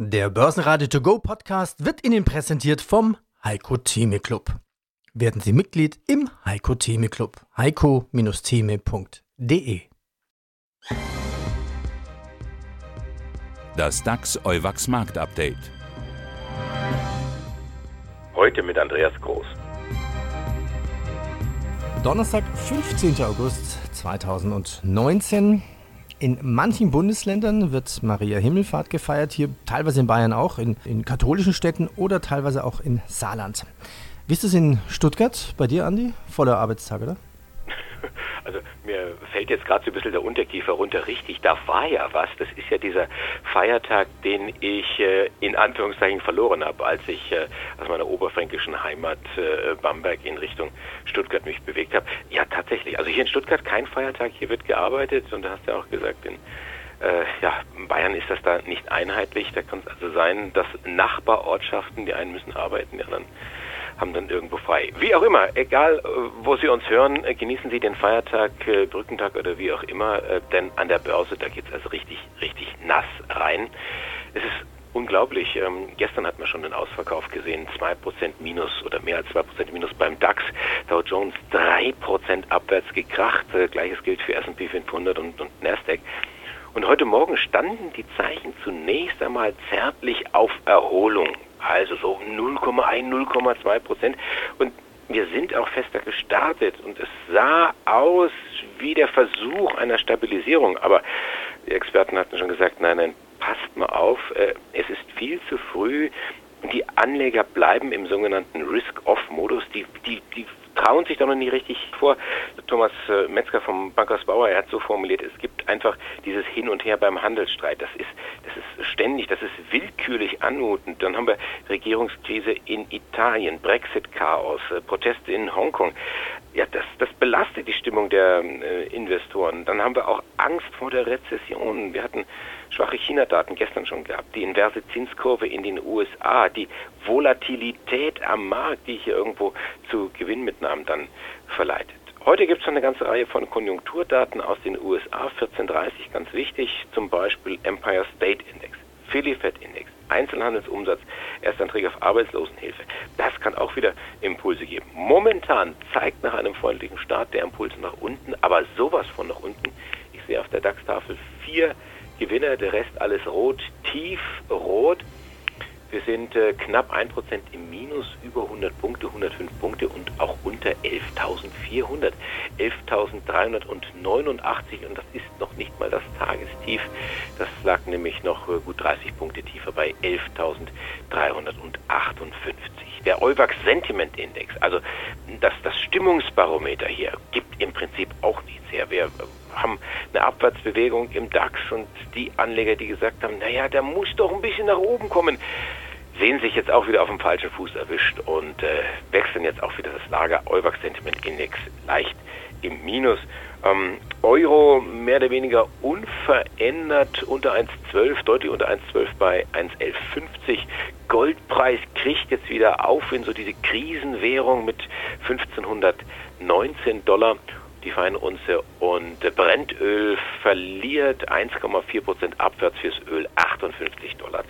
Der Börsenradio To Go Podcast wird Ihnen präsentiert vom Heiko Theme Club. Werden Sie Mitglied im Heiko Theme Club. heiko-theme.de Das DAX Euwax Markt Update. Heute mit Andreas Groß. Donnerstag, 15. August 2019. In manchen Bundesländern wird Maria Himmelfahrt gefeiert, hier teilweise in Bayern auch, in, in katholischen Städten oder teilweise auch in Saarland. Wie ist es in Stuttgart bei dir, Andi? Voller Arbeitstag, oder? Also mir fällt jetzt gerade so ein bisschen der Unterkiefer runter. Richtig, da war ja was. Das ist ja dieser Feiertag, den ich äh, in Anführungszeichen verloren habe, als ich äh, aus meiner oberfränkischen Heimat äh, Bamberg in Richtung Stuttgart mich bewegt habe. Ja, tatsächlich. Also hier in Stuttgart kein Feiertag, hier wird gearbeitet und da hast du ja auch gesagt, in äh, ja, Bayern ist das da nicht einheitlich. Da kann es also sein, dass Nachbarortschaften, die einen müssen arbeiten, die anderen haben dann irgendwo frei. Wie auch immer, egal äh, wo Sie uns hören, äh, genießen Sie den Feiertag, äh, Brückentag oder wie auch immer, denn an der Börse, da geht es also richtig, richtig nass rein. Es ist unglaublich. Ähm, gestern hatten wir schon den Ausverkauf gesehen, 2% Minus oder mehr als 2% Minus beim DAX. Dow Jones 3% abwärts gekracht. Äh, Gleiches gilt für S&P 500 und, und Nasdaq. Und heute Morgen standen die Zeichen zunächst einmal zärtlich auf Erholung also so 0,1, 0,2 Prozent. Und wir sind auch fester gestartet und es sah aus wie der Versuch einer Stabilisierung. Aber die Experten hatten schon gesagt, nein, nein, passt mal auf, äh, es ist viel zu früh. Die Anleger bleiben im sogenannten Risk-Off-Modus. Die, die, die trauen sich da noch nicht richtig vor. Thomas äh, Metzger vom Bankers Bauer, er hat so formuliert, es gibt einfach dieses Hin und Her beim Handelsstreit. Das ist, das ist ständig, das ist willkürlich anmutend. Dann haben wir Regierungskrise in Italien, Brexit-Chaos, äh, Proteste in Hongkong. Ja, das, das belastet die Stimmung der äh, Investoren. Dann haben wir auch Angst vor der Rezession. Wir hatten schwache China-Daten gestern schon gehabt, die inverse Zinskurve in den USA, die Volatilität am Markt, die hier irgendwo zu Gewinnmitnahmen dann verleitet. Heute gibt es eine ganze Reihe von Konjunkturdaten aus den USA, 1430 ganz wichtig, zum Beispiel Empire State Index, Philly Fed Index, Einzelhandelsumsatz, Erstanträge auf Arbeitslosenhilfe. Das kann auch wieder Impulse geben. Momentan zeigt nach einem freundlichen Start der Impulse nach unten, aber sowas von nach unten. Ich sehe auf der DAX-Tafel vier Gewinner, der Rest alles rot, tief rot. Wir sind äh, knapp 1% im Minus, über 100 Punkte, 105 Punkte und auch unter 11.400. 11.389 und das ist noch nicht mal das Tagestief. Das lag nämlich noch äh, gut 30 Punkte tiefer bei 11.358. Der Euwax Sentiment Index, also das, das Stimmungsbarometer hier, gibt im Prinzip auch nichts her. Wir haben eine Abwärtsbewegung im DAX und die Anleger, die gesagt haben, naja, der muss doch ein bisschen nach oben kommen, sehen sich jetzt auch wieder auf dem falschen Fuß erwischt und äh, wechseln jetzt auch wieder das Lager. Euwax Sentiment Index leicht im Minus. Ähm, Euro mehr oder weniger unverändert unter 1,12, deutlich unter 1,12 bei 1,1150. Goldpreis kriegt jetzt wieder auf in so diese Krisenwährung mit 1519 Dollar die Feinunze und Brennöl verliert 1,4 Prozent abwärts fürs Öl 58,42 Dollar.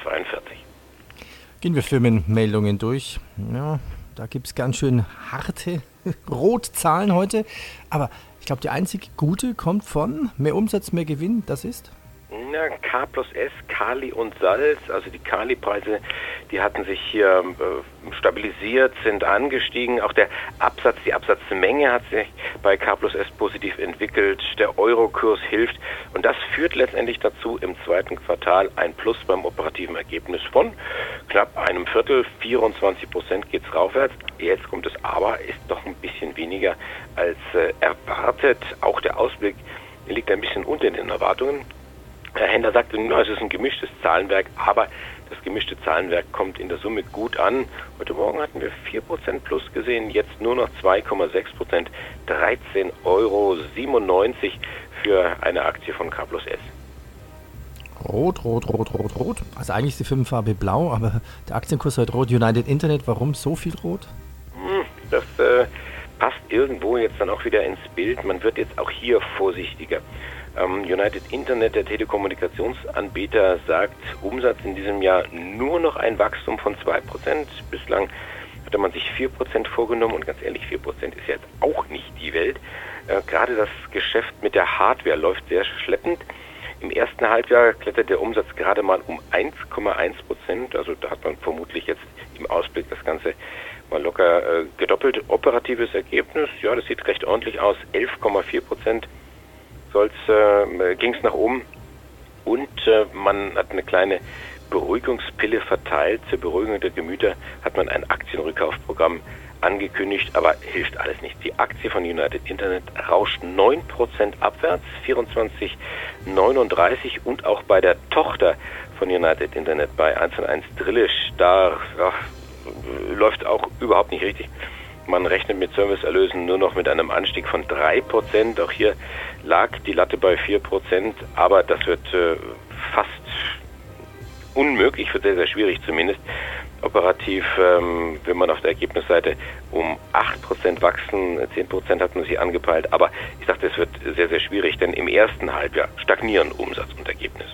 Gehen wir Firmenmeldungen durch. Ja, da gibt es ganz schön harte Rotzahlen heute. Aber ich glaube, die einzige gute kommt von mehr Umsatz, mehr Gewinn. Das ist? Ja, K plus S, Kali und Salz, also die Kali-Preise, die hatten sich hier äh, stabilisiert, sind angestiegen. Auch der Absatz, die Absatzmenge hat sich bei K plus S positiv entwickelt. Der Eurokurs hilft und das führt letztendlich dazu, im zweiten Quartal ein Plus beim operativen Ergebnis von knapp einem Viertel, 24 Prozent geht es raufwärts. Jetzt kommt es aber, ist doch ein bisschen weniger als äh, erwartet. Auch der Ausblick liegt ein bisschen unter den Erwartungen. Herr Händler sagte, es ist ein gemischtes Zahlenwerk, aber das gemischte Zahlenwerk kommt in der Summe gut an. Heute Morgen hatten wir 4% plus gesehen, jetzt nur noch 2,6%, 13,97 Euro für eine Aktie von K plus S. Rot, rot, rot, rot, rot. Also eigentlich ist die Firmenfarbe blau, aber der Aktienkurs heute rot. United Internet, warum so viel rot? Hm, das äh, passt irgendwo jetzt dann auch wieder ins Bild. Man wird jetzt auch hier vorsichtiger. Ähm, United Internet, der Telekommunikationsanbieter, sagt Umsatz in diesem Jahr nur noch ein Wachstum von 2%. Bislang hatte man sich 4% vorgenommen und ganz ehrlich, 4% ist jetzt auch nicht die Welt. Äh, gerade das Geschäft mit der Hardware läuft sehr schleppend. Im ersten Halbjahr klettert der Umsatz gerade mal um 1,1 Prozent. Also da hat man vermutlich jetzt im Ausblick das Ganze mal locker äh, gedoppelt. Operatives Ergebnis, ja, das sieht recht ordentlich aus. 11,4 Prozent äh, ging es nach oben. Und äh, man hat eine kleine Beruhigungspille verteilt. Zur Beruhigung der Gemüter hat man ein Aktienrückkaufprogramm angekündigt, aber hilft alles nicht. Die Aktie von United Internet rauscht 9% abwärts, 24,39 und auch bei der Tochter von United Internet bei 1 und 1 Drillisch, da ja, läuft auch überhaupt nicht richtig. Man rechnet mit Serviceerlösen nur noch mit einem Anstieg von 3%. Auch hier lag die Latte bei 4%, aber das wird äh, fast unmöglich, wird sehr, sehr schwierig zumindest. Operativ ähm, will man auf der Ergebnisseite um 8% wachsen, 10% hat man sich angepeilt, aber ich dachte, es wird sehr, sehr schwierig, denn im ersten Halbjahr stagnieren Umsatz und Ergebnis.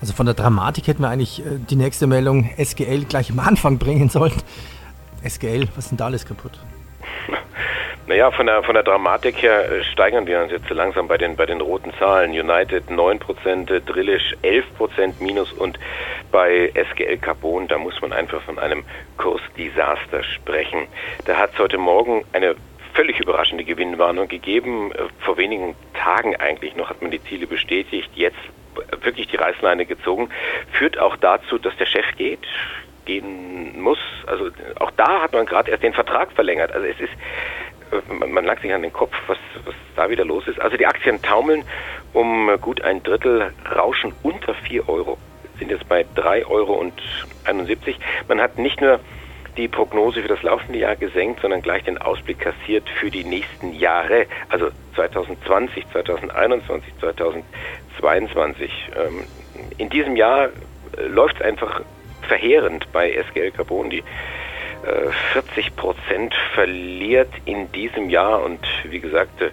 Also von der Dramatik hätten wir eigentlich äh, die nächste Meldung SGL gleich am Anfang bringen sollen. SGL, was denn da alles kaputt? Naja, von der, von der Dramatik her äh, steigern wir uns jetzt so langsam bei den, bei den roten Zahlen. United 9%, äh, Drillisch 11% minus und bei SGL Carbon, da muss man einfach von einem Kursdesaster sprechen. Da hat es heute Morgen eine völlig überraschende Gewinnwarnung gegeben. Äh, vor wenigen Tagen eigentlich noch hat man die Ziele bestätigt. Jetzt wirklich die Reißleine gezogen. Führt auch dazu, dass der Chef geht gehen muss. Also auch da hat man gerade erst den Vertrag verlängert. Also es ist man, lag sich an den Kopf, was, was da wieder los ist. Also die Aktien taumeln um gut ein Drittel, rauschen unter 4 Euro, sind jetzt bei 3,71 Euro. Man hat nicht nur die Prognose für das laufende Jahr gesenkt, sondern gleich den Ausblick kassiert für die nächsten Jahre, also 2020, 2021, 2022. In diesem Jahr äh, läuft es einfach verheerend bei SGL Carbon. Die 40 äh, Prozent verliert in diesem Jahr und wie gesagt, äh,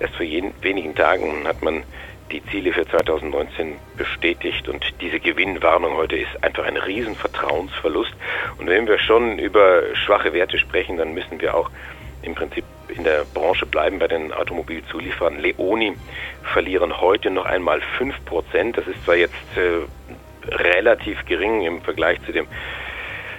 erst vor wenigen Tagen hat man die Ziele für 2019 bestätigt und diese Gewinnwarnung heute ist einfach ein Riesenvertrauensverlust. Und wenn wir schon über schwache Werte sprechen, dann müssen wir auch im Prinzip in der Branche bleiben bei den Automobilzulieferern. Leoni verlieren heute noch einmal 5 Prozent. Das ist zwar jetzt äh, relativ gering im Vergleich zu dem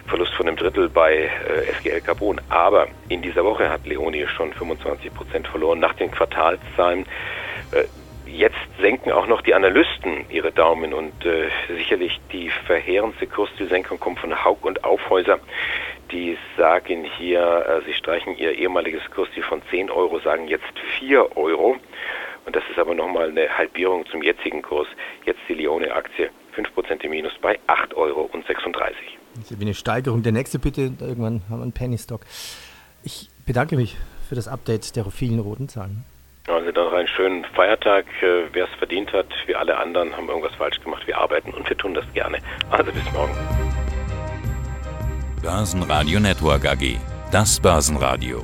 Verlust von einem Drittel bei äh, SGL Carbon. Aber in dieser Woche hat Leoni schon 25 Prozent verloren nach den Quartalszahlen. Äh, jetzt senken auch noch die Analysten ihre Daumen und äh, sicherlich die verheerendste Kurszielsenkung kommt von Haug und Aufhäuser. Die sagen hier, äh, sie streichen ihr ehemaliges Kursziel von 10 Euro, sagen jetzt 4 Euro. Und das ist aber nochmal eine Halbierung zum jetzigen Kurs. Jetzt die Leone-Aktie 5% im Minus bei 8,36 Euro. Das ist wie eine Steigerung. Der nächste bitte, irgendwann haben wir einen Penny Stock. Ich bedanke mich für das Update der vielen roten Zahlen. Also dann noch einen schönen Feiertag. Äh, wer es verdient hat, wir alle anderen haben irgendwas falsch gemacht. Wir arbeiten und wir tun das gerne. Also bis morgen. Börsenradio Network AG. Das Börsenradio.